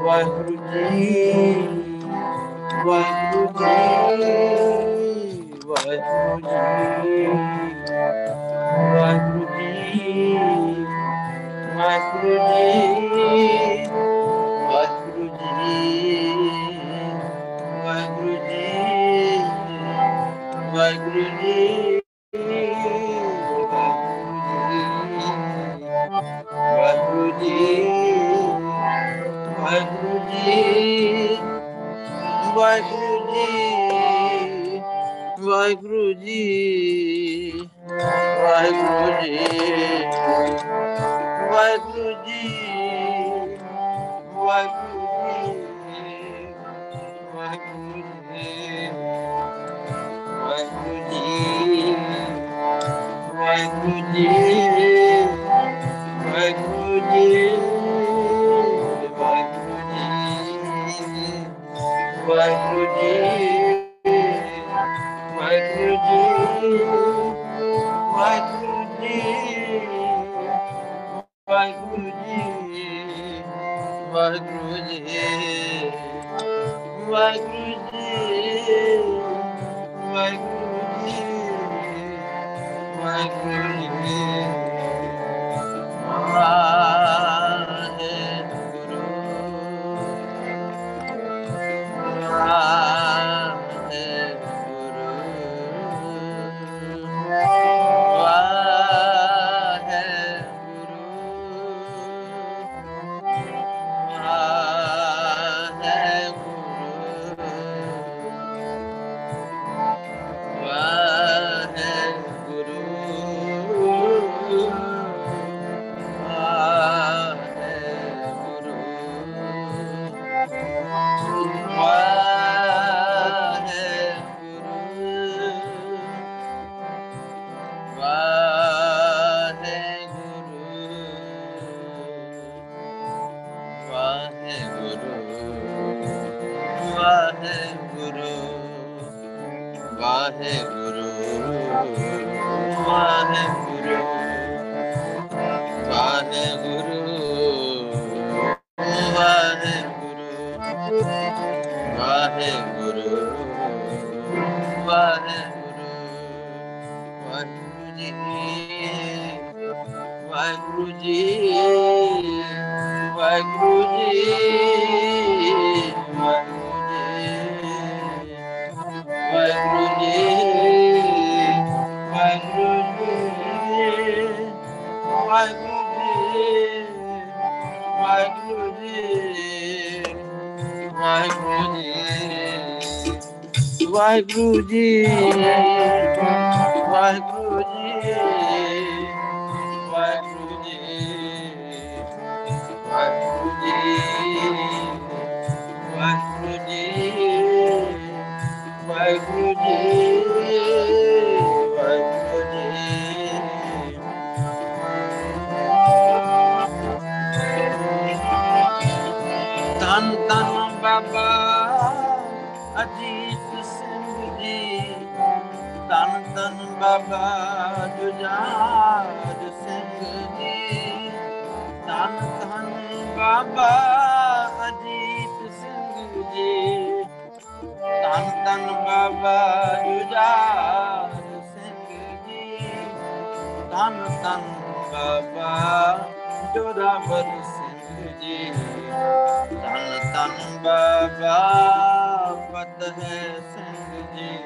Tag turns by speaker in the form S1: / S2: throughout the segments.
S1: Waheguru ji Waheguru ji Waheguru ji Waheguru ji Waheguru ji Waheguru ji Waheguru ji Waheguru ji Vaigruji, Vaigruji, Vaigruji, Vaigruji, Vaigruji, Vaigruji, Vaigruji, Vaigruji, Vaigruji. Singh ji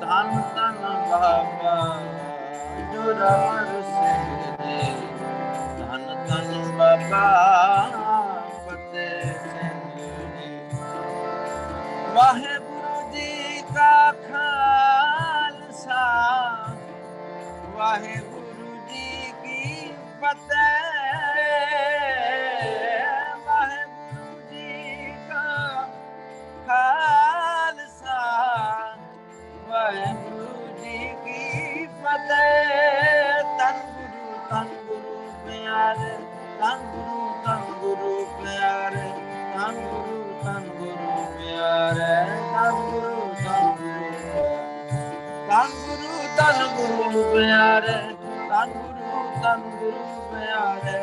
S1: ਤਨ ਤਨ ਬਾਬਾ ਜੁਰਾਵਰ ਸਿੰਘ ਜੀ ਤਨ ਤਨ ਬਾਬਾ ਫਤਿਹ ਸਿੰਘ ਜੀ ਵਾਹਿਗੁਰੂ ਜੀ ਕਾ ਖਾਲਸਾ ਵਾਹਿਗੁਰੂ ਗੁਰੂ ਪਿਆਰੇ ਧੰਨ ਗੁਰੂ ਧੰਨ ਗੁਰੂ ਪਿਆਰੇ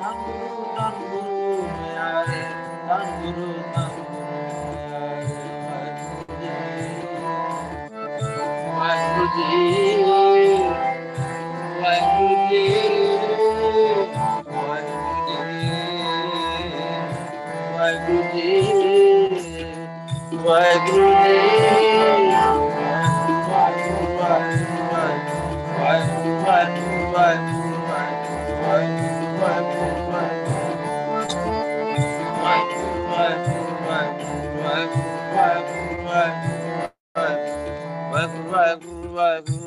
S1: ਧੰਨ ਗੁਰੂ ਧੰਨ ਗੁਰੂ ਪਿਆਰੇ ਧੰਨ ਗੁਰੂ ਧੰਨ ਗੁਰੂ ਪਿਆਰੇ। ਵਾਹਿਗੁਰੂ ਜੀ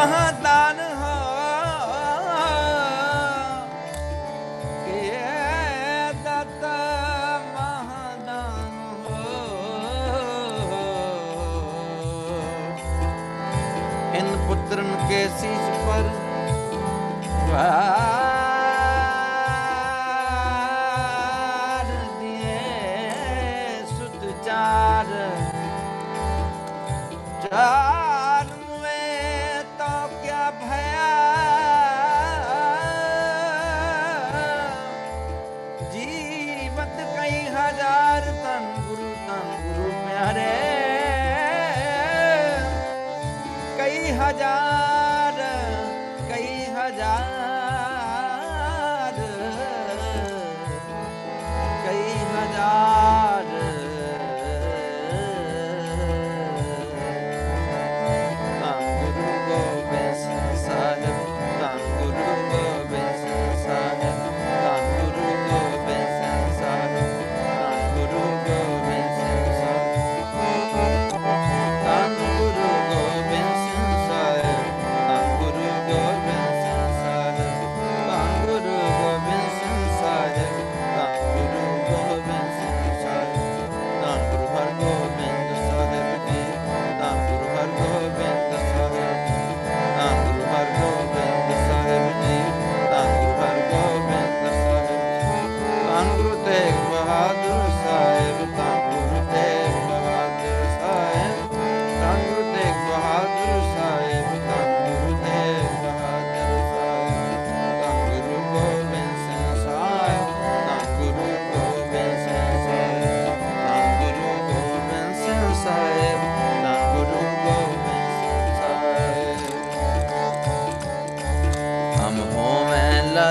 S1: Muhammad.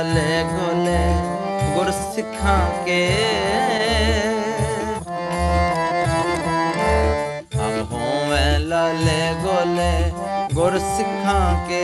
S1: ਗਲੇ ਗੋਲੇ ਗੁਰ ਸਿੱਖਾਂ ਕੇ ਹਮ ਹੋਵੇਂ ਲਾਲੇ ਗੋਲੇ ਗੁਰ ਸਿੱਖਾਂ ਕੇ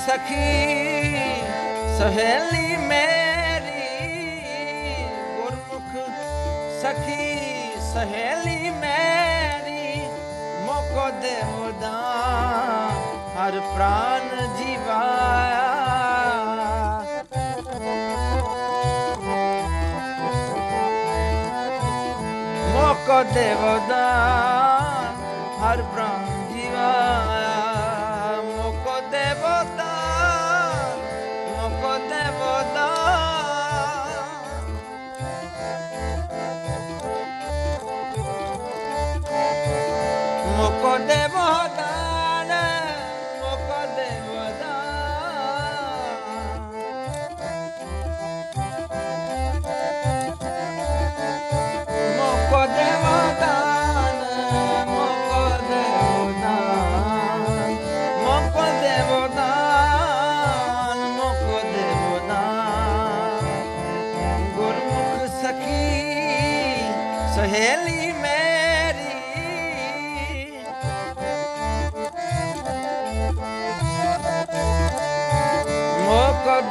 S1: ਸਖੀ, ਸਹੇਲੀ ਮੇਰੀ, ਗੁਰਮੁਖ ਸਖੀ, ਸਹੇਲੀ ਮੇਰੀ, ਮੋਕੋ ਦੇ ਮੁਦਾ ਹਰ ਪ੍ਰਾਨ ਜੀਵਾਇਆ। ਮੋਕੋ ਦੇ ਮੁਦਾ মুখ দেব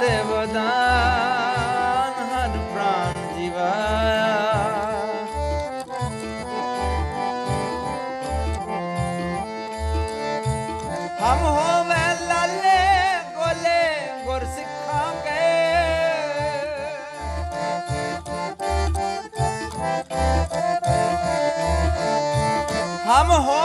S1: देवदान हर प्राण जीवा। हम हो लाले गोले सिखा गए हम हो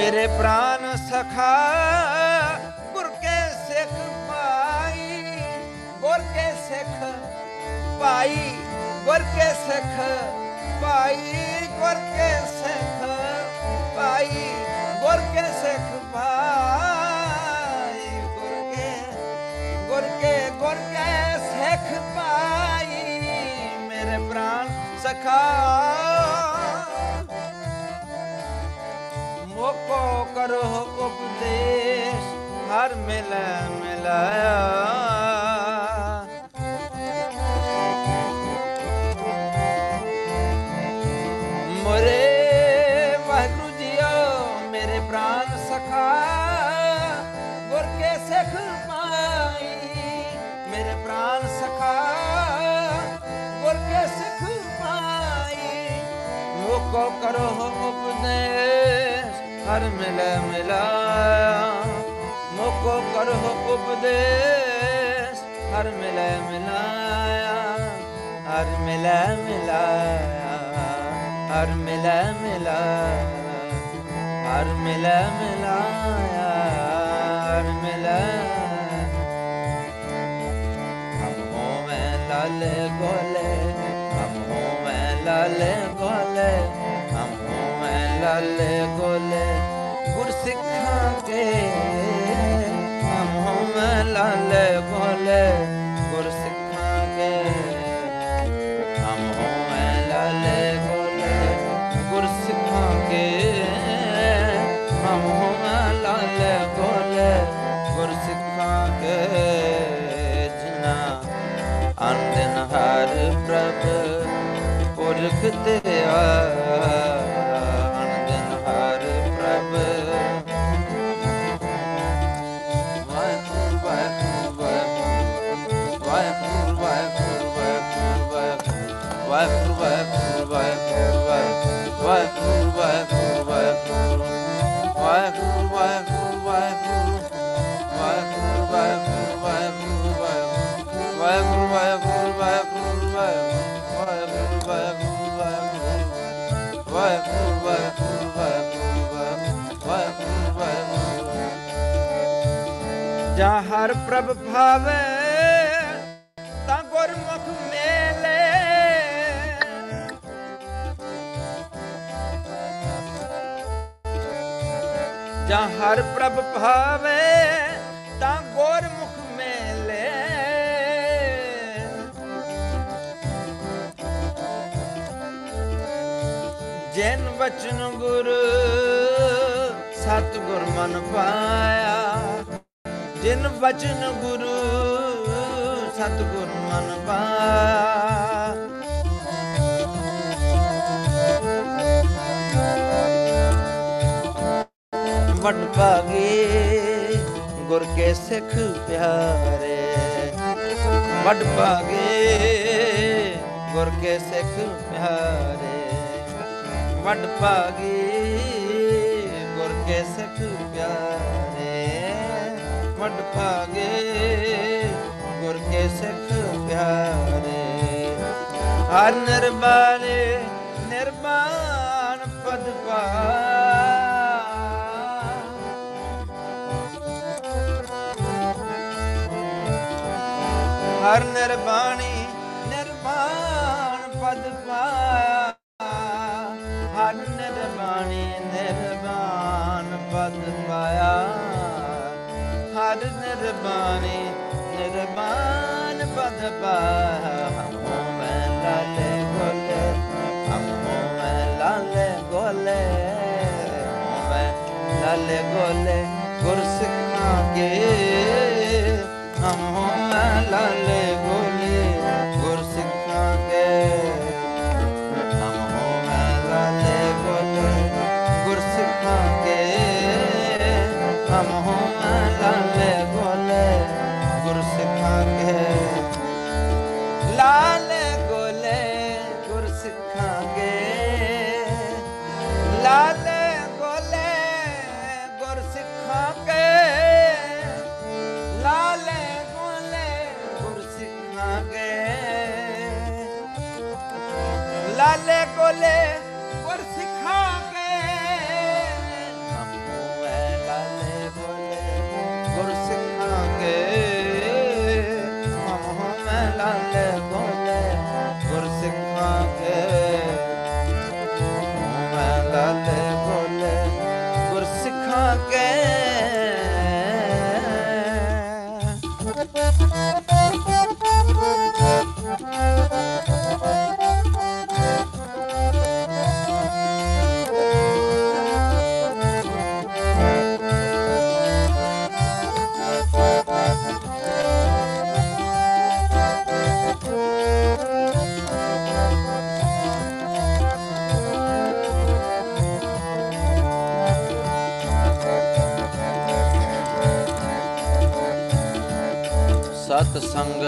S1: ਮੇਰੇ ਪ੍ਰਾਨ ਸਖਾ, ਗੁਰ ਕੇ ਸਿੱਖ ਪਾਈ ਗੁਰ ਕੇ ਸਿੱਖ ਪਾਈ ਗੁਰ ਕੇ ਸਿੱਖ ਪਾਈ ਗੁਰ ਕੇ ਸਿੱਖ ਪਾਈ ਗੁਰ ਕੇ ਸਿੱਖ ਪਾਈ ਗੁਰ ਕੇ ਗੁਰ ਕੇ ਗੁਰ ਕੇ ਸਿੱਖ ਪਾਈ ਮੇਰੇ ਪ੍ਰਾਨ ਸਖਾ। को करो उपदेश हर मिल मिलाया मोरे वाहगुरु जियो मेरे प्राण सखा गुर के सिख पाई मेरे प्राण सखा गुर के सिख पाई को करो उपदेश हर मिल मिलाया। मोको करो उपदेश हर मिल मिलाया, हर मिल मिलाया, हर मिल मिला हर मिल मिलाया, हर मिला। हम हो मैं लाल गोले, हम हो मैं लाल गोले। ਲਾਲੇ ਗੋਲੇ ਗੁਰ ਸਿੱਖਾਂ ਕੇ ਹਮ ਹੋਵੇਂ ਲਾਲੇ ਗੋਲੇ ਗੁਰ ਸਿੱਖਾਂ ਕੇ ਹਮ ਹੋਵੇਂ ਲਾਲੇ ਗੋਲੇ ਗੁਰ ਕੇ ਹਮ ਹੋਵੇਂ ਲਾਲੇ ਗੋਲੇ ਗੁਰ ਕੇ ਜਿਨਾ ਅੰਦਨ ਹਰ ਪ੍ਰਭ ਪੁਰਖ ਤੇ ਅੰਦਨ ਭਾਵੇ ਤਾਂ ਗੁਰਮੁਖ ਮੇਲੇ। ਜਨ ਵਚਨ ਗੁਰ ਸਤ ਗੁਰ ਮਨ ਪਾਇਆ, ਜਿਨ ਵਚਨ ਗੁਰੂ ਸਤ ਗੁਰ ਮਨ ਪਾਇਆ। ਵਡ ਭਾਗੇ ਗੁਰ ਕੇ ਸਿੱਖ ਪਿਆਰੇ। ਵਡ ਭਾਗੇ, ਗੁਰ ਕੇ ਸਿੱਖ ਪਿਆਰੇ। ਵਡ ਭਾਗੇ, ਗੁਰ ਕੇ ਸਿੱਖ ਪਿਆਰੇ। ਵਡ ਭਾਗੇ, ਗੁਰ ਕੇ ਸਿੱਖ ਪਿਆਰੇ। ਹਰ ਨਿਰਬਾਨੇ ਹਰ ਨਿਰਬਾਣੀ ਨਿਰਮਾਨ ਪਦ ਪਾਇਆ। ਹਰ ਨਿਰਬਾਣੀ ਨਿਰਮਾਨ ਪਦ ਪਾਇਆ। ਹਰ ਨਿਰਬਾਣੀ ਨਿਰਮਾਨ ਪਦ ਪਾਇਆ। ਹਮੋ ਮੈਂ ਲਾਲੇ ਗੋਲੇ, ਹਮੋ ਮੈਂ ਲਾਲੇ ਗੋਲੇ। ਹਮੋ ਮੈਂ ਲਾਲੇ ਗੋਲੇ ਗੁਰ ਸਿੱਖਾਂ ਕੇ। ਹਮ la le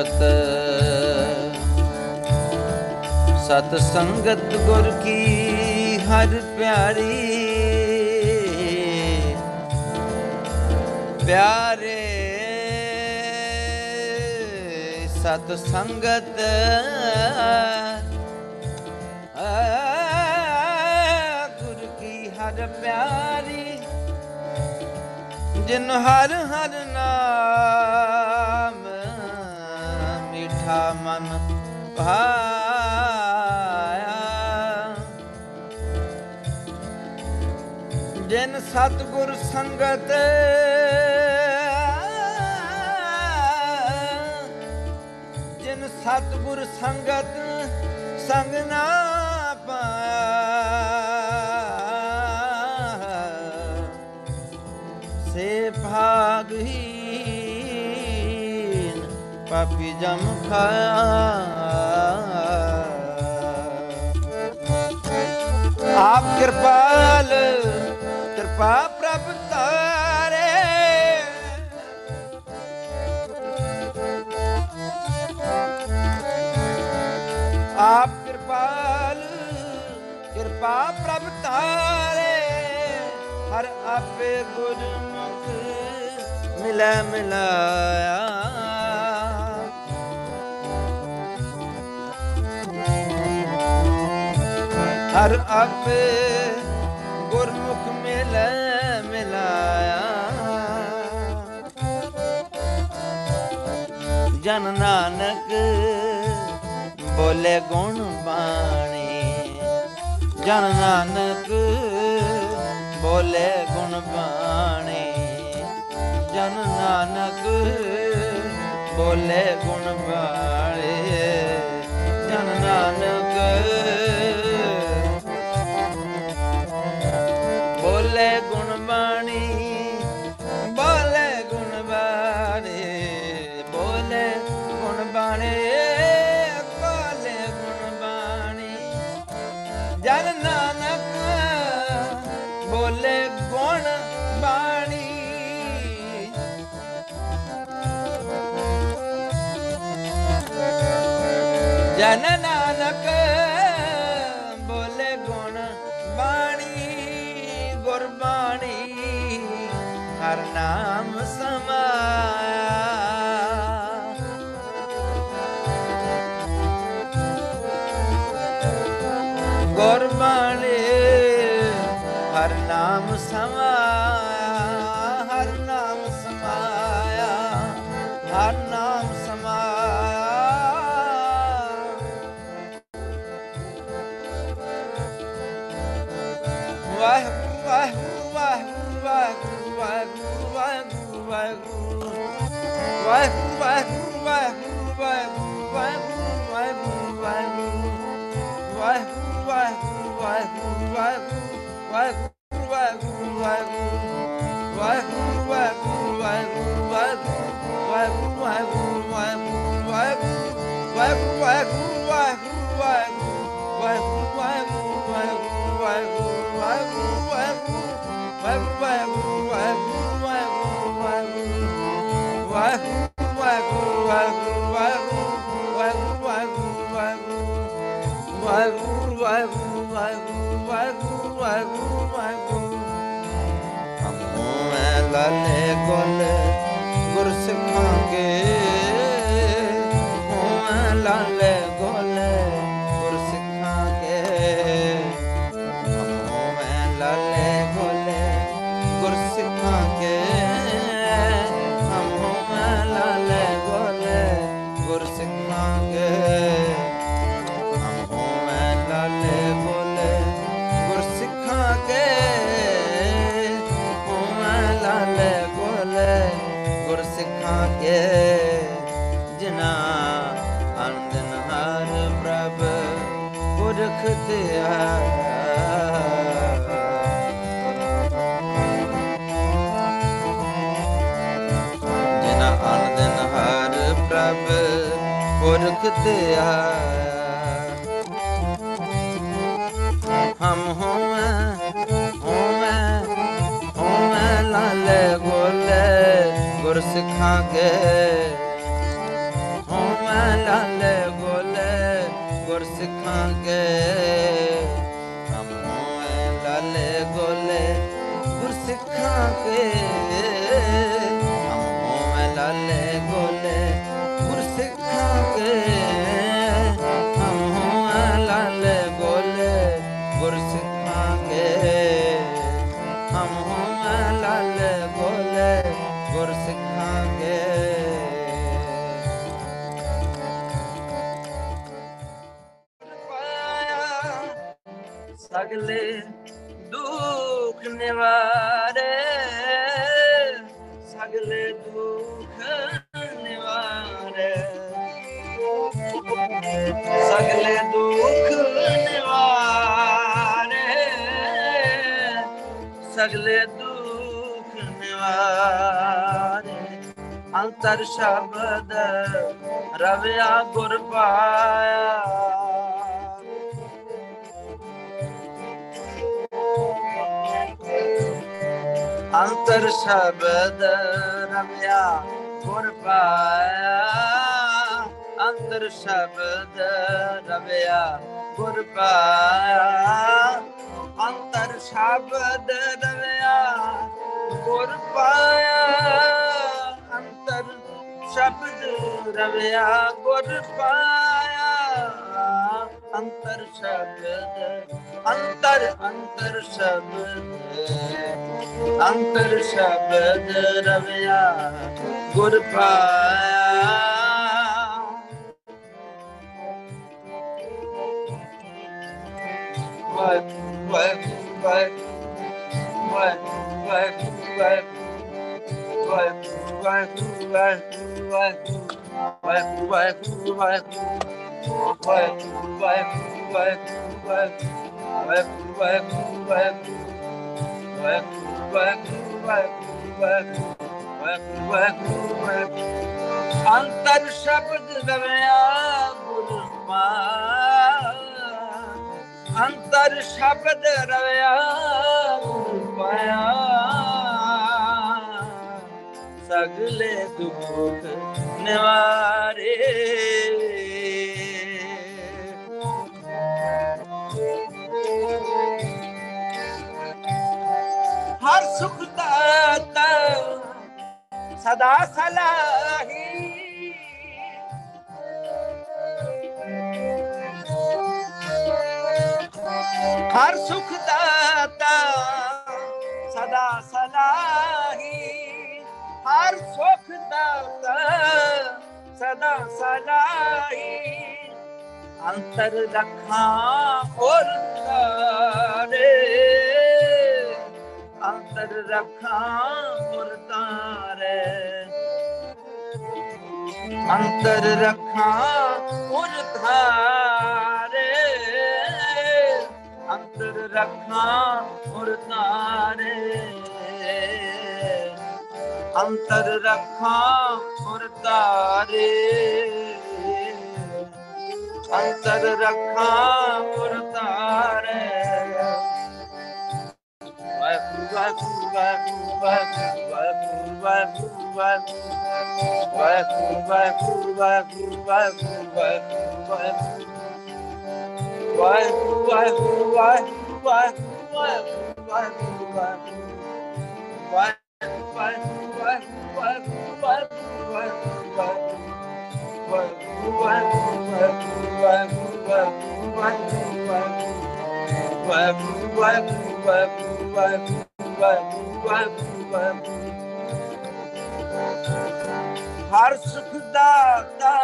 S1: ਸੰਗਤ। ਸਤ ਸੰਗਤ ਗੁਰ ਕੀ ਹਰ ਪਿਆਰੀ। ਪਿਆਰੇ ਸਤ ਸੰਗਤ। ਗੁਰ ਕੀ ਹਰ ਪਿਆਰੀ। ਜਿਨ ਹਰ ਹਰ ਨਾਮ ਮਿਠਾ ਮਨ ਭਾਇਆ। ਜਿਨ ਸਤਗੁਰ ਸੰਗਤ ਜਿਨ ਸਤਗੁਰ ਸੰਗਤ ਸੰਗ ਨਾ ਜਮ ਖਾਇਆ। ਆਪ ਕਿਰਪਾਲ, ਕਿਰਪਾ ਪ੍ਰਭ ਤਾਰੇ। ਆਪ ਕਿਰਪਾਲ, ਕਿਰਪਾ ਪ੍ਰਭ ਤਾਰੇ। ਹਰ ਆਪੇ ਗੁਰਮੁਖ ਮਿਲੈ ਮਿਲਾਇਆ। ਹਰ ਆਪੇ ਗੁਰਮੁਖ ਮਿਲੈ ਮਿਲਾਇਆ। ਜਨ ਨਾਨਕ ਬੋਲੇ ਗੁਣ ਬਾਣੀ। ਜਨ ਨਾਨਕ ਬੋਲੇ ਗੁਣ ਬਾਣੀ। ਜਨ ਨਾਨਕ ਬੋਲੇ ਗੁਣ ਬਾਣੀ। na na na ਲਲੇ ਗੁਣ ਪੁਰਖ ਹਰ ਪ੍ਰਭ ਪੁਰਖ ਤੇ ਹਮ ਹੋਵੇਂ ਹੋਵੇਂ ਹੋਵੇਂ ਲਾਲੇ ਗੋਲੇ ਗੁਰ ਸਿੱਖਾਂਗੇ ਸਕੇ ਹਮੋਂ ਲਾਲੇ ਗੋਲੇ ਗੁਰਸਿੱਖਾਂ ਕੇ सगले दुख निवारे अंतर शब्द रविया गुर पाया अंतर शब्द रविया ਗੁਰ ਪਾਇਆ ਅੰਦਰ ਸ਼ਬਦ ਰਵਿਆ ਗੁਰ ਪਾਇਆ ਅੰਦਰ ਸ਼ਬਦ ਸ਼ਬਦ ਰਵਿਆ ਗੁਰ ਪਾਇਆ ਅੰਤਰ ਸ਼ਬਦ ਅੰਤਰ ਅੰਤਰ ਸ਼ਬਦ ਅੰਤਰ ਸ਼ਬਦ ਰਵਿਆ ਗੁਰ ਪਾਇਆ ਵਾਹਿ ਵਾਹਿ ਵਾਹਿ ਵਾਹਿ ਵਾਹਿ ਵਾਹਿ ਵਾਹਿ ਵਾਹਿ ਵਾਹਿ ਵਾਹਿ ਅੰਤਰ ਸ਼ਬਦ ਰਵਿਆ ਗੁਰ ਪਾ ਅੰਤਰ ਸ਼ਬਦ ਰਵਿਆ ਗੁਰ ਸਗਲੇ ਦੁਖ ਨਿਵਾਰੇ। ਹਰ ਸੁਖ ਦਾਤਾ ਸਦਾ ਸਲਾਹੀ। ਹਰ ਸੁਖ ਦਾਤਾ ਸਦਾ ਸਲਾਹੀ। ਹਰ ਸੁਖ ਦਾਤਾ ਸਦਾ ਸਲਾਹੀ ਅੰਤਰ ਰੱਖਾਂ ਔਰ ਤਾਰੇ। ਅੰਤਰ ਰੱਖਾਂ ਔਰ ਤਾਰੇ। ਅੰਤਰ ਰੱਖਾਂ ਔਰ ਤਾਰੇ। ਅੰਤਰ ਰੱਖਾਂ ਔਰ ਤਾਰੇ। ਅੰਤਰ ਰੱਖਾਂ ਔਰ ਤਾਰੇ ਅੰਤਰ ਰੱਖਾਂ ਔਰ ਤਾਰੇ ਵਾਹਿਗੁਰੂ ਵਾਹਿਗੁਰੂ ਵਾਹਿਗੁਰੂ ਵਾਹਿਗੁਰੂ ਵਾਹਿਗੁਰੂ ਵਾਹਿਗੁਰੂ ਵਾਹਿਗੁਰੂ ਵਾਹਿਗੁਰੂ ਵਾਹਿਗੁਰੂ ਵਾਹਿਗੁਰੂ ਵਾਹਿਗੁਰੂ ਵਾਹਿਗੁਰੂ ਵਾਹਿਗੁਰੂ ਵਾਹਿਗੁਰੂ ਵਾਹਿਗੁਰੂ ਹਰ ਸੁਖ ਦਾਤਾ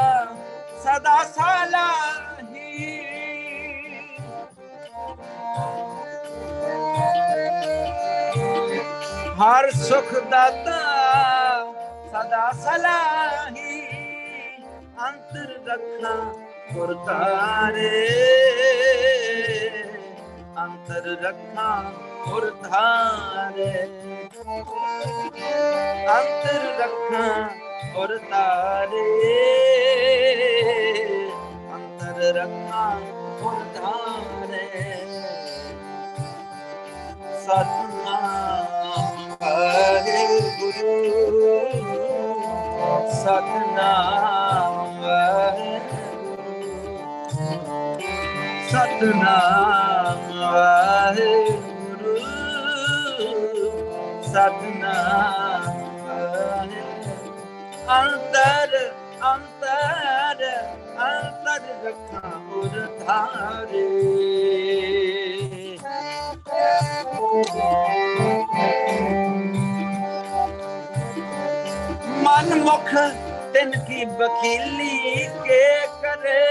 S1: ਸਦਾ ਸਲਾਹੀ ਹਰ ਸੁਖ ਦਾਤਾ ਸਦਾ ਸਲਾਹੀ। ਅੰਤਰ ਰੱਖਣਾ ਗੁਰ ਧਾਰੇ ਅੰਤਰ ਰੱਖਣਾ ਗੁਰ ਅੰਤਰ ਰੱਖਣਾ ਗੁਰ ਧਾਰੇ ਅੰਤਰ ਰੱਖਣਾ ਗੁਰ ਧਾਰੇ ਹਰੇ ਗੁਰੂ ਸਤਨਾਮ ਵਾਹਿਗੁਰੂ ਸਤਨਾਮ ਵਾਹਿਗੁਰੂ ਸਤਨਾਮ ਵਾਹਿਗੁਰੂ ਅੰਤਰ ਅੰਤਰ ਅੰਤਰ ਰੱਖਾਂ ਉਰ ਧਾਰੇ ਮਨ ਮੁਖ ਤਿਨ ਕੀ ਬਖੀਲੀ ਕੇ ਕਰੇ।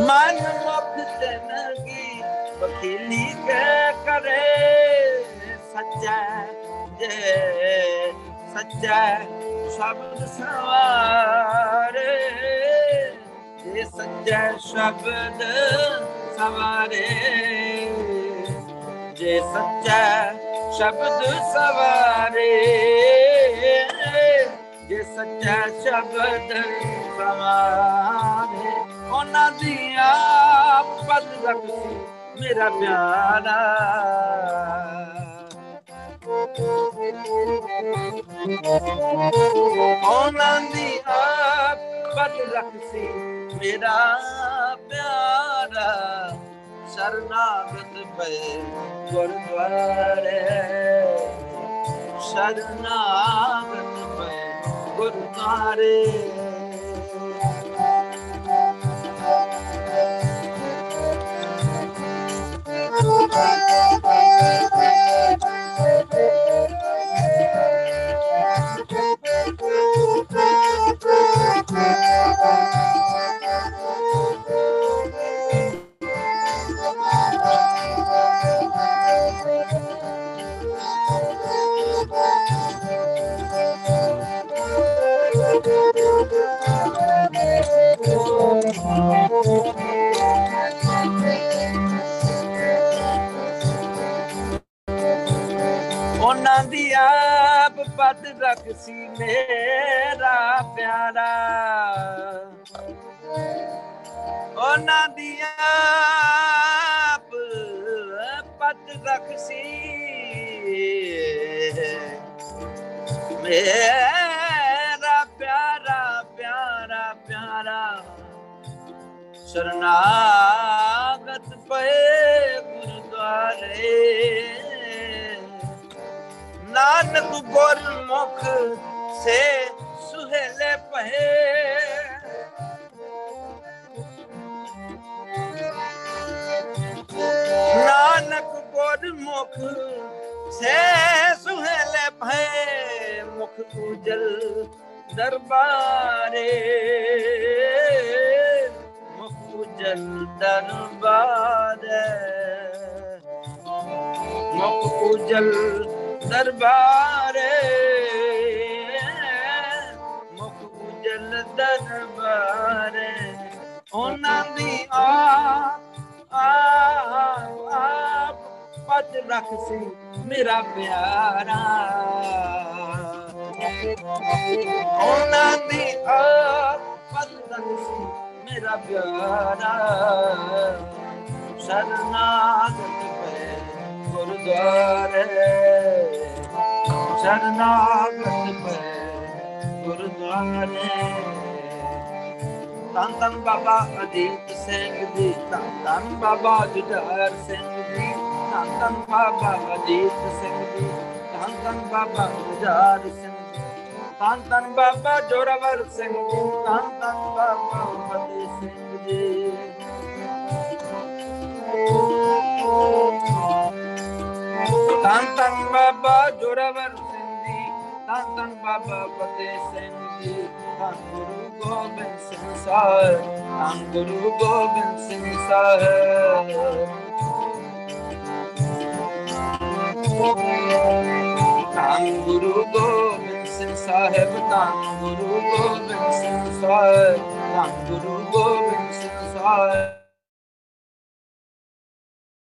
S1: ਮਨ ਮੁਖ ਤਿਨ ਕੀ ਬਖੀਲੀ ਕੇ ਕਰੇ। ਸੱਚਾ ਜੇ ਸੱਚਾ ਸ਼ਬਦ ਸਵਾਰੇ। ਜੇ ਸੱਚਾ ਸ਼ਬਦ ਸਵਾਰੇ, ਜੇ ਸੱਚਾ ਸ਼ਬਦ ਸਵਾਰੇ, ਉਹਨਾਂ ਦੀ ਆਪਦ ਰੱਖੀ ਮੇਰਾ ਪਿਆਰਾ। ਉਹਨਾਂ ਦੀ ਆਪਦ ਰੱਖੀ ਮੇਰਾ ਪਿਆਰਾ। ਸ਼ਰਨਾਗਤ ਪਏ ਗੁਰਦੁਆਰੇ ਸ਼ਰਨਾਗਤ ਪਏ ਗੁਰਦੁਆਰੇ ਆਪ ਪਦ ਰੱਖ ਸੀ ਮੇਰਾ ਪਿਆਰਾ। ਉਹਨਾਂ ਦੀ ਪਦ ਰੱਖ ਸੀ ਮੇਰਾ ਪਿਆਰਾ ਪਿਆਰਾ ਪਿਆਰਾ। ਸ਼ਰਨਾਗਤ ਪਏ ਨਾਨਕ ਗੁਰਮੁਖ ਸੇ ਸੁਹੇਲੇ ਪਏ ਨਾਨਕ ਗੁਰਮੁਖ ਸੇ ਸੁਹੇਲੇ ਭਏ, ਮੁਖ ਉਜਲ ਦਰਬਾਰੇ। ਮੁਖ ਉਜਲ ਦਰਬਾਰੇ। ਮੁਖ ਉਜਲ ਦਰਬਾਰੇ। ਮੁਖ ਉਜਲ ਦਰਬਾਰੇ, ਉਹਨਾਂ ਦੀ ਆਪ ਆਪ ਪਦ ਰੱਖ ਸੀ ਮੇਰਾ ਪਿਆਰਾ। ਉਹਨਾਂ ਦੀ ਆ ਪਦ ਰੱਖ ਸੀ ਮੇਰਾ ਪਿਆਰਾ। ਸਰਨਾਦ ਪੈ ਗੁਰਦੁਆਰੇ। ਸ਼ਰਨਾਗਤ ਪੈ ਗੁਰਦੁਆਰੇ ਧੰਨ ਧੰਨ ਬਾਬਾ ਅਜੀਤ ਸਿੰਘ ਜੀ ਧੰਨ ਧੰਨ ਬਾਬਾ ਜੁਝਾਰ ਸਿੰਘ ਜੀ ਧੰਨ ਧੰਨ ਬਾਬਾ ਅਜੀਤ ਸਿੰਘ ਜੀ ਧੰਨ ਧੰਨ ਬਾਬਾ ਜੁਝਾਰ ਸਿੰਘ ਜੀ ਧੰਨ ਧੰਨ ਬਾਬਾ ਜੋਰਾਵਰ ਸਿੰਘ ਜੀ ਧੰਨ ਧੰਨ ਬਾਬਾ ਫਤਿਹ ਸਿੰਘ ਜੀ ਧੰਨ ਧੰਨ ਬਾਬਾ ਜੋਰਾਵਰ ਧੰਨ ਧੰਨ ਬਾਬਾ ਫਤਿਹ ਸਿੰਘ ਜੀ ਧੰਨ ਗੁਰੂ ਗੋਬਿੰਦ ਸਿੰਘ ਸਾਹਿਬ ਧੰਨ ਗੁਰੂ ਗੋਬਿੰਦ ਸਿੰਘ ਸਾਹਿਬ ਧੰਨ ਗੁਰੂ ਗੋਬਿੰਦ ਸਿੰਘ ਸਾਹਿਬ ਧੰਨ ਗੁਰੂ ਗੋਬਿੰਦ ਸਿੰਘ ਸਾਹਿਬ ਧੰਨ ਗੁਰੂ ਗੋਬਿੰਦ ਸਿੰਘ ਸਾਹਿਬ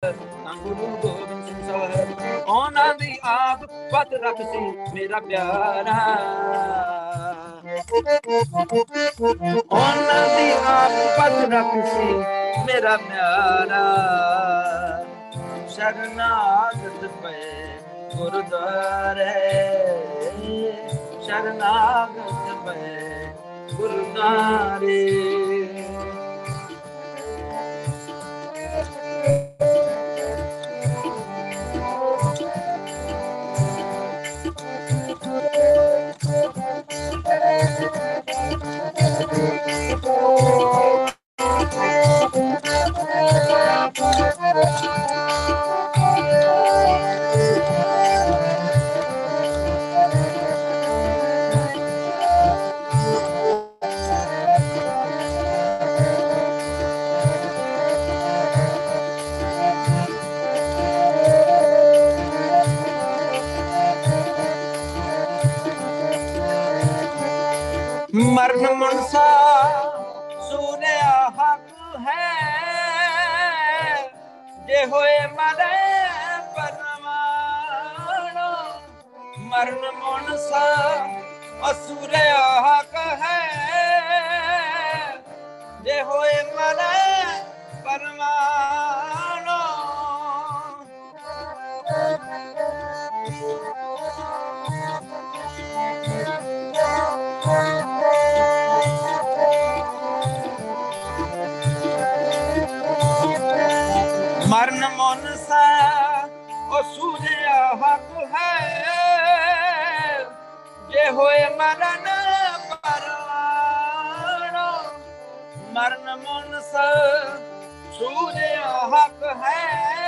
S1: ਧੰਨ ਗੁਰੂ ਗੋਬਿੰਦ ਸਿੰਘ ਸਾਹਿਬ ਉਹਨਾਂ ਦੀ ਆਪ ਪਤ ਰੱਖ ਸੀ ਮੇਰਾ ਪਿਆਰਾ। ਉਹਨਾਂ ਦੀ ਆਪ ਪਤ ਰੱਖ ਸੀ ਮੇਰਾ ਪਿਆਰਾ। ਸ਼ਰਨਾਗਤ ਪਏ ਗੁਰਦਾਰੇ ਸ਼ਰਨਾਗਤ ਪਏ ਗੁਰਦਾਰੇ ਮਰਨ ਅਸੁਰਿਆ ਹੱਕ ਹੈ। ਜੇ ਹੋਏ ਮਰੇ ਪਰਮਾਣੋ ਜੇ ਹੋਏ ਮਰਨ ਪਰਵਾਣੋ ਮਰਨ ਮਨ ਸੂਝਿਆ ਹੱਕ ਹੈ।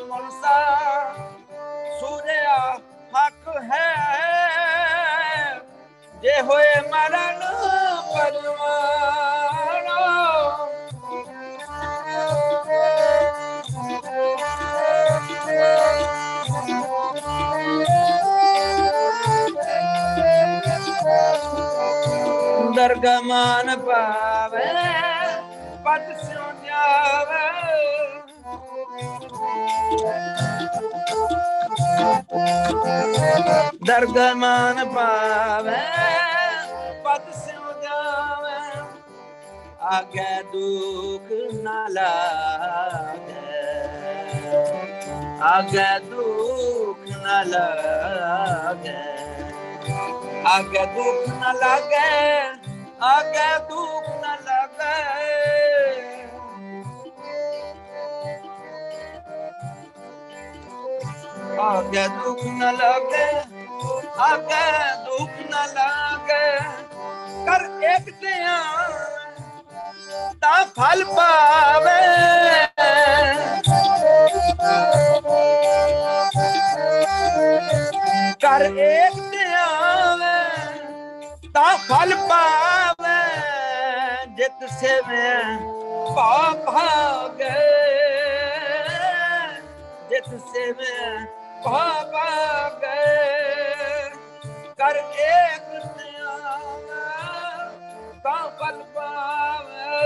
S1: ਮੁਨਸਾ ਸੂਰਿਆ ਹੱਕ ਹੈ। ਜੇ ਹੋਏ ਮਰਨ ਦਰਗਮਾਨ ਪਾ ਦਰਗਮਾਨ ਪਾਵੇ ਪਤ ਸਿਉ ਜਾਵੇ ਆਗੇ ਦੁਖ ਨਾ ਲਾਗੇ ਆਗੇ ਦੁਖ ਨਾ ਲਾਗੇ ਆਗੇ ਦੁੱਖ ਨਾ ਲਾਗੇ ਆਗੇ ਦੁੱਖ ਆਗੇ ਦੁੱਖ ਨਾ ਲਾਗੇ, ਆਗੇ ਦੁੱਖ ਨਾ ਲਾਗੇ। ਕਰ ਇੱਕ ਧਿਆ ਤਾਂ ਫਲ ਪਾਵੇ। ਕਰ ਇੱਕ ਧਿਆ ਤਾਂ ਫਲ ਪਾਵੇ। ਜਿਤ ਸੇਵੇ ਪਾ ਭਾਗੇ ਜਿਤ ਸੇਵੇ भाग कर एक का बल पावे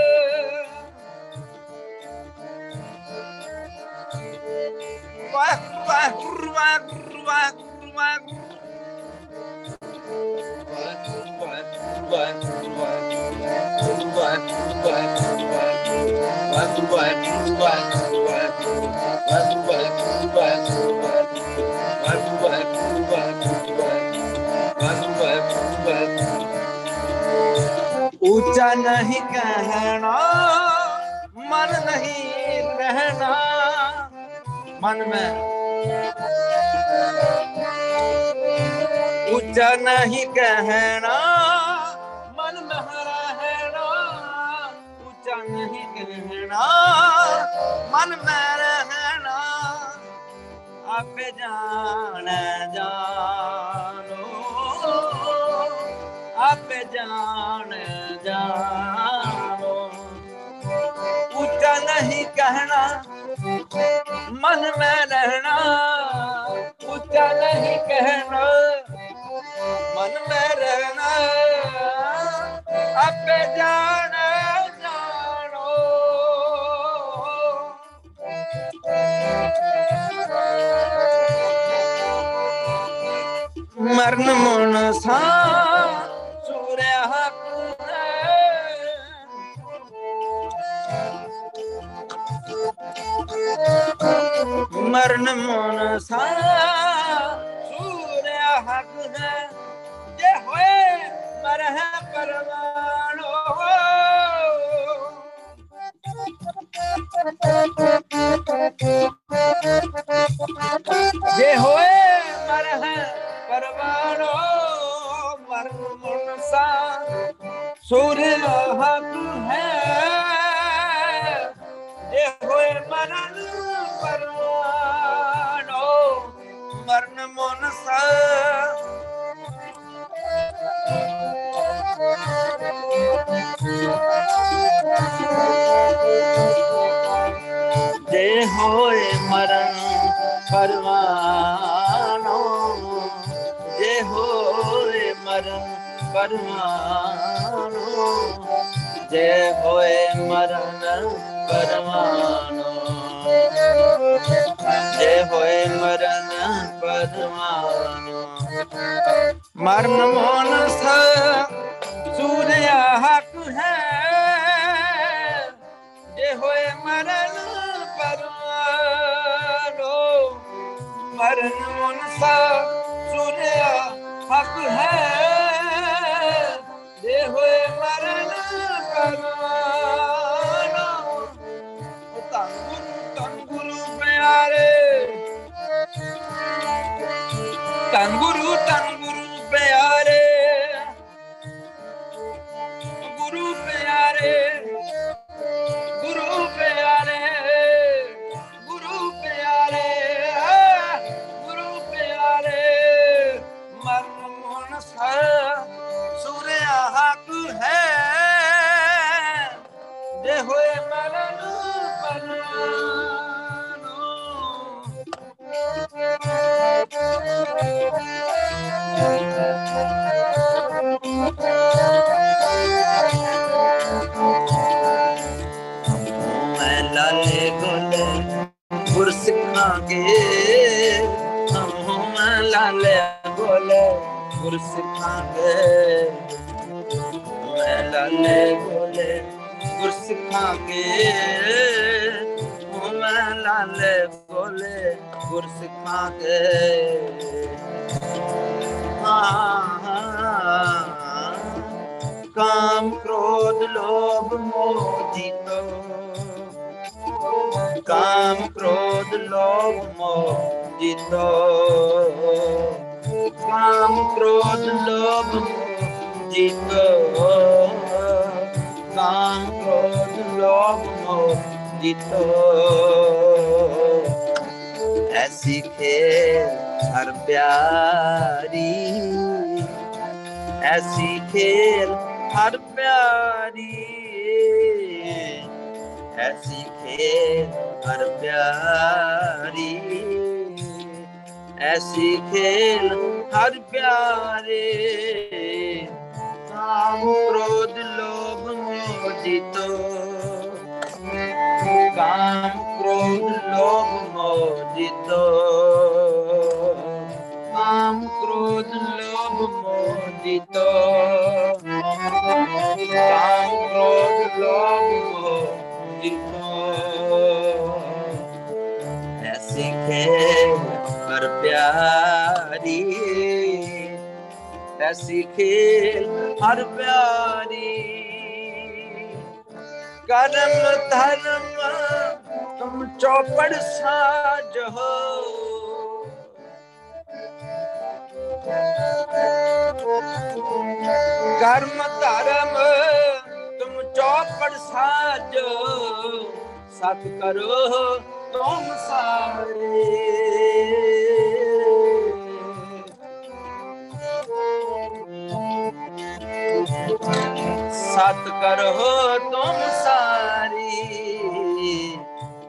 S1: वाह वाह वाह वाह ਦੂਜਾ ਨਹੀਂ ਕਹਿਣਾ, ਮਨ ਨਹੀਂ ਰਹਿਣਾ। ਮਨ ਮੈਂ ਉੱਚਾ ਨਹੀਂ ਕਹਿਣਾ, ਮਨ ਮਹਿ ਰਹਿਣਾ। ਉੱਚਾ ਨਹੀਂ ਕਹਿਣਾ, ਮਨ ਮੈਂ ਰਹਿਣਾ, ਆਪੇ ਜਾਣ ਜਾਣੋ। ਜਾਣ ਜਾਣੋ। ਉੱਚਾ ਨਹੀਂ ਕਹਿਣਾ, ਮਨ ਮੈਂ ਰਹਿਣਾ ਉੱਚਾ ਨਹੀਂ ਕਹਿਣਾ, ਮਨ ਮੈਂ ਰਹਿਣਾ। ਆਪੇ ਜਾਣ। ਮਰਨ ਮਨ ਸਾਂ ਮਰਨ ਮਨ ਸਾ ਸੂਰਿਆ ਹੱਕ ਹੈ। ਜੇ ਹੋਏ ਮਰਹ ਪਰਵਾਣੋ ਪਰਮਾਨੋ ਜੇ ਹੋਏ ਮਰਨ ਪਰਮਾਨੋ ਜੇ ਹੋਏ ਮਰਨ ਪਰਮਾਨੋ ਮਰਨ ਮੋਨਸ ਸੂਰਿਆ ਹੱਕ ਹੈ। ਜੇ ਹੋਏ ਮਰਨ ਪਰਮਾਨੋ ਮਰਨ ਮੋਨਸ ਸੂਰਿਆ ਹੱਕ ਹੈ। se fue para la. सीखे हर प्यारी ऐसी खेल हर प्यारी ऐसी खेल हर प्यारी ऐसी खेल हर प्यारे काम क्रोध लोभ मोह जीतो কাম ক্রোধ লোভ মোদিত কাম ক্রোধ লোভ মোদিত কাম ক্রোধ লোভ মোদিত सिखे पर प्यारी रसिखे हर प्यारी ਕਰਮ ਧਰਮ ਤੁਮ ਚੌਪੜ ਸਾਜ ਹੋ ਕਰਮ ਧਰਮ ਤੁਮ ਚੌਪੜ ਸਾਜ ਸਤ ਕਰੋ ਤੁਮ ਸਾਰੇ बात करो तुम सारी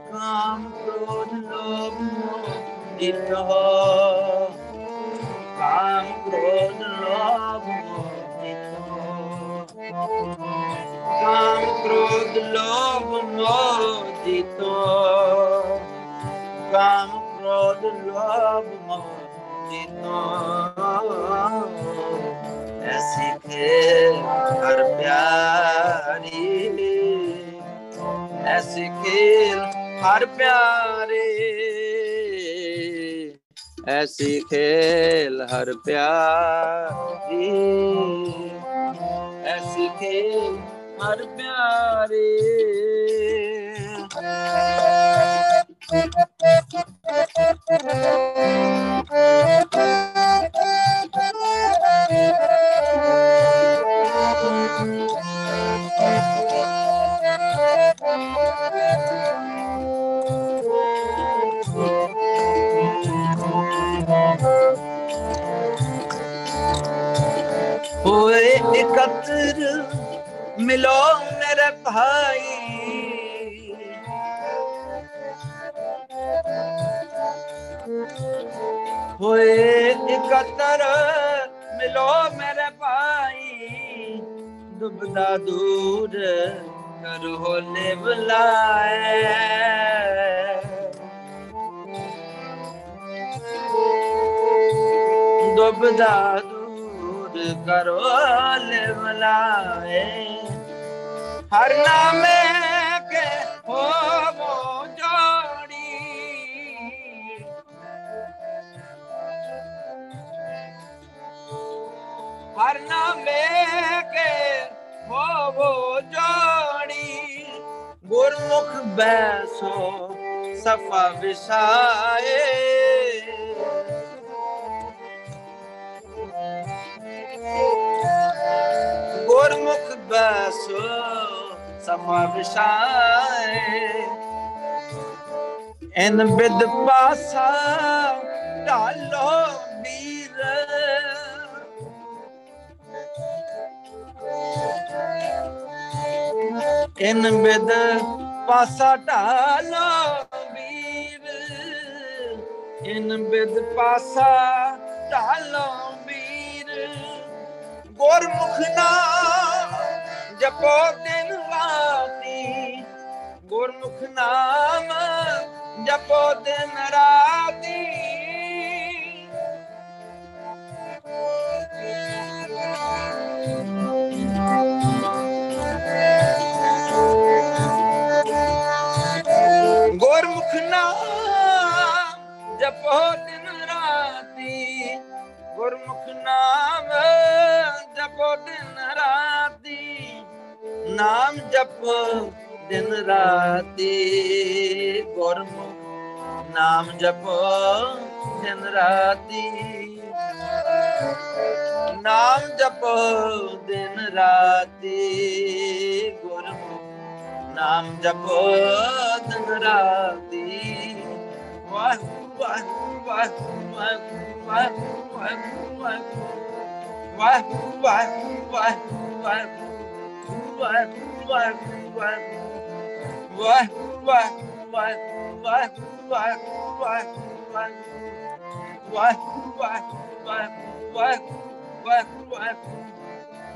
S1: काम क्रोध लोभ हो काम क्रोध लोभ काम क्रोध लोभ मोदित काम ক্রোধ লোভ মোহিত শিখে ऐसे खेल हर प्यारे। ऐसी खेल हर प्यारे। ऐसी खेल हर प्यारे। ਹੋਏ ਇਕੱਤਰ, ਮਿਲੋ ਮੇਰੇ ਭਾਈ। ਹੋਏ ਇਕੱਤਰ, ਮਿਲੋ ਮੇਰੇ ਭਾਈ। ਦੁਬਦਾ ਦੂਰ, ਕਰ ਹੋਲੇ ਬੁਲਾਏ ਦੁਬਦਾ ਦੂਰ ਕਰੋ ਲੈ ਹਰ ਨਾਮੇ ਕੇ ਹੋਵੋ ਜੋੜੀ। ਹਰ ਨਾਮੇ ਕੇ ਹੋਵੋ ਜੋੜੀ। ਗੁਰਮੁਖ ਬੈਸੋ ਸਫਾ ਵਿਸਾਏ beso sama vishaye in bid pasa dalo mir in bid pasa dalo mir in bid pasa dalo mir ਗੁਰਮੁਖ ਨਾਮ ਜਪੋ ਦਿਨ ਰਾਤੀ। ਗੁਰਮੁਖ ਨਾਮ ਜਪੋ ਦਿਨ ਰਾਤੀ। ਗੁਰਮੁਖ ਨਾਮ ਜਪੋ ਨਾਮ ਜਪੋ ਦਿਨ ਰਾਤੀ ਗੁਰਮੁਖ। ਨਾਮ ਜਪੋ ਦਿਨ ਰਾਤੀ। ਨਾਮ ਜਪੋ ਦਿਨ ਰਾਤੀ ਗੁਰਮੁਖ। ਨਾਮ ਜਪੋ ਦਿਨ ਰਾਤੀ। ਵਾਹ ਵਾਹ ਵਾਹ ਵਾਹ ਵਾਹ ਵਾਹ ਵਾਹ ਵਾਹ ਵਾਹ ਵਾਹਿਗੁਰੂ ਵਾਹਿਗੁਰੂ ਵਾਹਿਗੁਰੂ ਵਾਹਿਗੁਰੂ ਵਾਹਿਗੁਰੂ ਵਾਹਿਗੁਰੂ ਵਾਹਿਗੁਰੂ ਵਾਹਿਗੁਰੂ ਵਾਹਿਗੁਰੂ।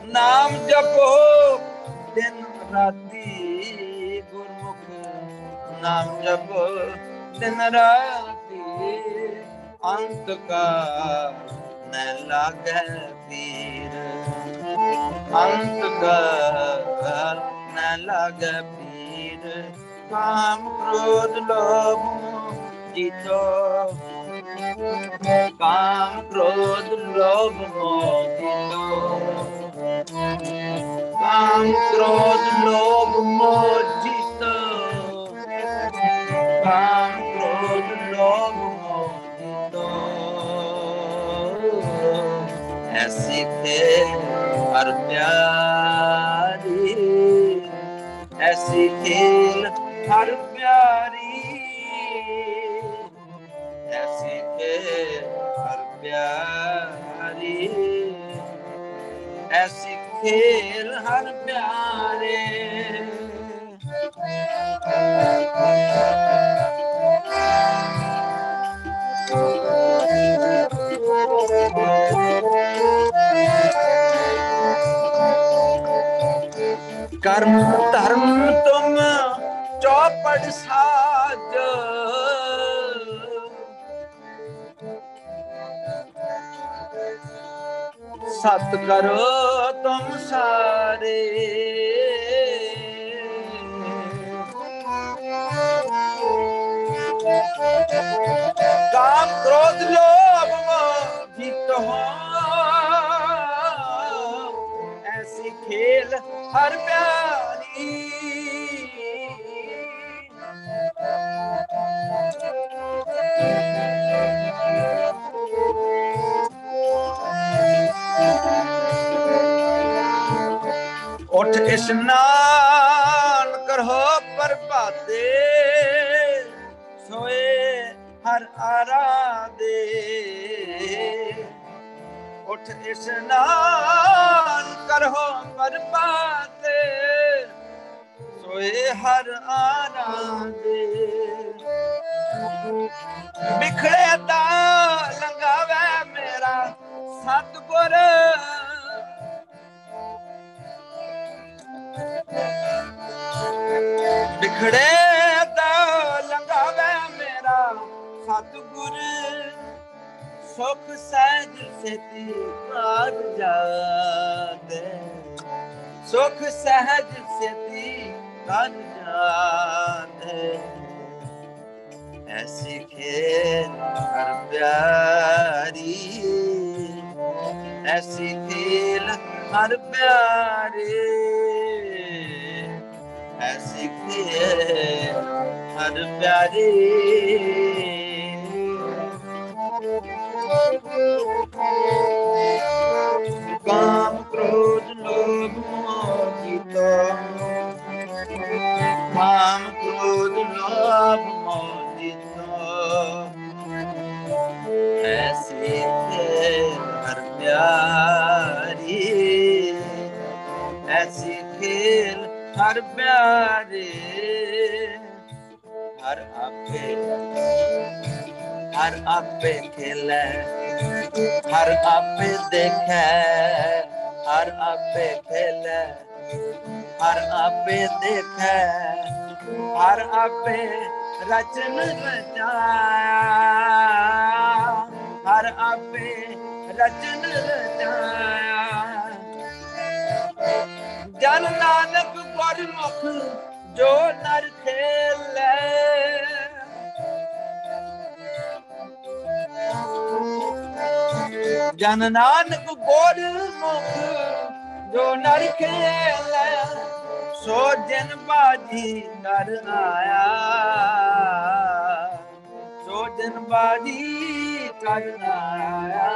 S1: ਨਾਮ ਜਪੋ ਦਿਨ ਰਾਤੀ ਗੁਰਮੁਖ। ਨਾਮ ਜਪੋ ਦਿਨ ਰਾਤੀ ਅੰਤ ਕਾ ਨ ਲਾਗੈ ਪੀਰ। अंधकार न लग पीर काम क्रोध लोभ जितो काम क्रोध लोभ मोहित काम क्रोध लोभ मोहित काम क्रोध लोभ मोहित ऐसी ਹਰ ਪਿਆਰੀ ਐਸੀ ਖੇਲ ਹਰ ਪਿਆਰੀ ਐਸੀ ਖੇਲ ਹਰ ਪਿਆਰੀ ਐਸੀ ਖੇਲ ਹਰ ਪਿਆਰੇ। ਕਰਮ ਧਰਮ ਤੁਮ ਚੌਪੜ ਸਾਜ। ਸਤ ਕਰੋ ਤੁਮ ਸਾਰੇ। ਕਾਮ ਕ੍ਰੋਧ ਲੋਭ ਮੋਹ ਜਿਤ ਹੋ ਖੇਲ ਹਰ ਪਿਆਰੀ। ਉਠ ਇਸ਼ਨਾਨ ਕਰੋ ਪ੍ਰਭਾਤੇ ਸੋਏ ਹਰ ਆਰਾਦੇ ਉਠ ਇਸ਼ਨਾਨ ਕਰੋ ਪ੍ਰਭਾਤੇ ਸੋਏ ਹਰ ਆਰਾਦੇ ਬਿਖੜੇ ਦਾ ਲੰਗਾਵੇ ਮੇਰਾ ਸਤਗੁਰ। ਬਿਖੜੇ ਦਾ ਲੰਗਾਵੇ ਮੇਰਾ ਸਤਗੁਰ। ਸੁਖ ਸਹਿਜ ਸੇਤੀ ਕਾਰ ਜਾਦੇ ਸੁਖ ਸਹਿਜ ਸੇਤੀ ਕਾਰ ਜਾਦੇ ਐਸੀ ਖੇਲ ਹਰ ਪਿਆਰੀ, ਐਸੀ ਖੇਲ ਹਰ ਪਿਆਰੇ। ਐਸੀ ਖੇਲ ਹਰ ਪਿਆਰੇ। ਕਾਮ ਕ੍ਰੋਧ हर प्यारे हर आपे हर आपे खेले हर आपे देखे हर आपे खेले हर आपे देखे ਹਰ ਆਪੇ ਦੇਖੈ ਹਰ ਆਪੇ ਰਚਨ ਰਚਾਇਆ। ਹਰ ਆਪੇ ਰਚਨ ਰਚਾਇਆ। ਜਨ ਨਾਨਕ ਗੁਰਮੁਖ ਜੋ ਨਰ ਖੇਲੇ। ਜਨ ਨਾਨਕ ਗੁਰਮੁਖ ਜੋ ਨਰ ਖੇਲੇ। ਸੋ ਜਨ ਬਾਜੀ ਨਰ ਆਇਆ। ਸੋ ਜਨ ਬਾਜੀ ਕਰ ਆਇਆ।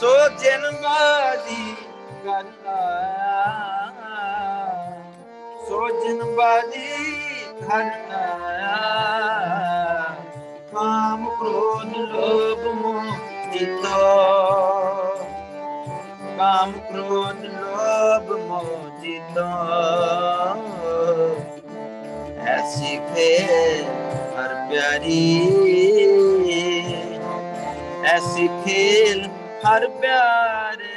S1: ਸੋ ਜਨ ਬਾਜੀ ਕਰ ਆਇਆ। ਸੋ ਜਨ ਬਾਜੀ ਕਰ ਆਇਆ। ਕਾਮ ਕ੍ਰੋਧ ਲੋਭ ਮੋਹ ਜਿਤੋ। ਕਾਮ ਕ੍ਰੋਧ ਲੋਭ ਮੋਹ ਜਿਤੋ ਐਸੀ ਖੇਲ ਹਰ ਪਿਆਰੀ, ਐਸੀ ਖੇਲ ਹਰ ਪਿਆਰੇ,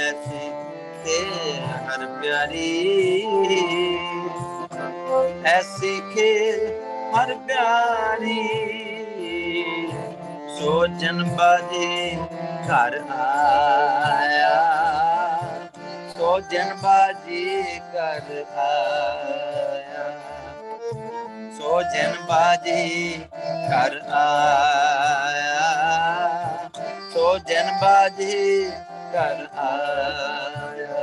S1: ਐਸੀ ਖੇਲ ਹਰ ਪਿਆਰੀ, ਐਸੀ ਖੇਲ ਹਰ ਪਿਆਰੀ। ਸੋਚਨ ਬਾਜੇ ਘਰ ਆਇਆ। ਸੋਚਨ ਬਾਜੇ ਘਰ ਆਇਆ। ਸੋਚਨ ਬਾਜੇ ਕਰ ਆਇਆ। ਸੋਚਨ ਬਾਜੇ ਕਰ ਆਇਆ।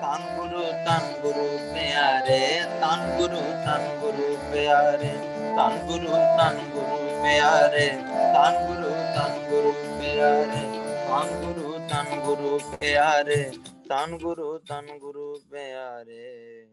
S1: ਤਨ ਗੁਰੂ ਤਨ ਗੁਰੂ ਪਿਆਰੇ ਤਨ ਗੁਰੂ ਤਨ ਗੁਰੂ ਪਿਆਰੇ ਤਨ ਗੁਰੂ ਤਨ ਗੁਰੂ ਪਿਆਰੇ ਤਨ ਗੁਰੂ ਤਨ ਗੁਰੂ ਪਿਆਰੇ ਤਨ ਗੁਰੂ ਤਨ ਗੁਰੂ ਪਿਆਰੇ। ਤਨ ਗੁਰੂ ਤਨ ਗੁਰੂ ਪਿਆਰੇ।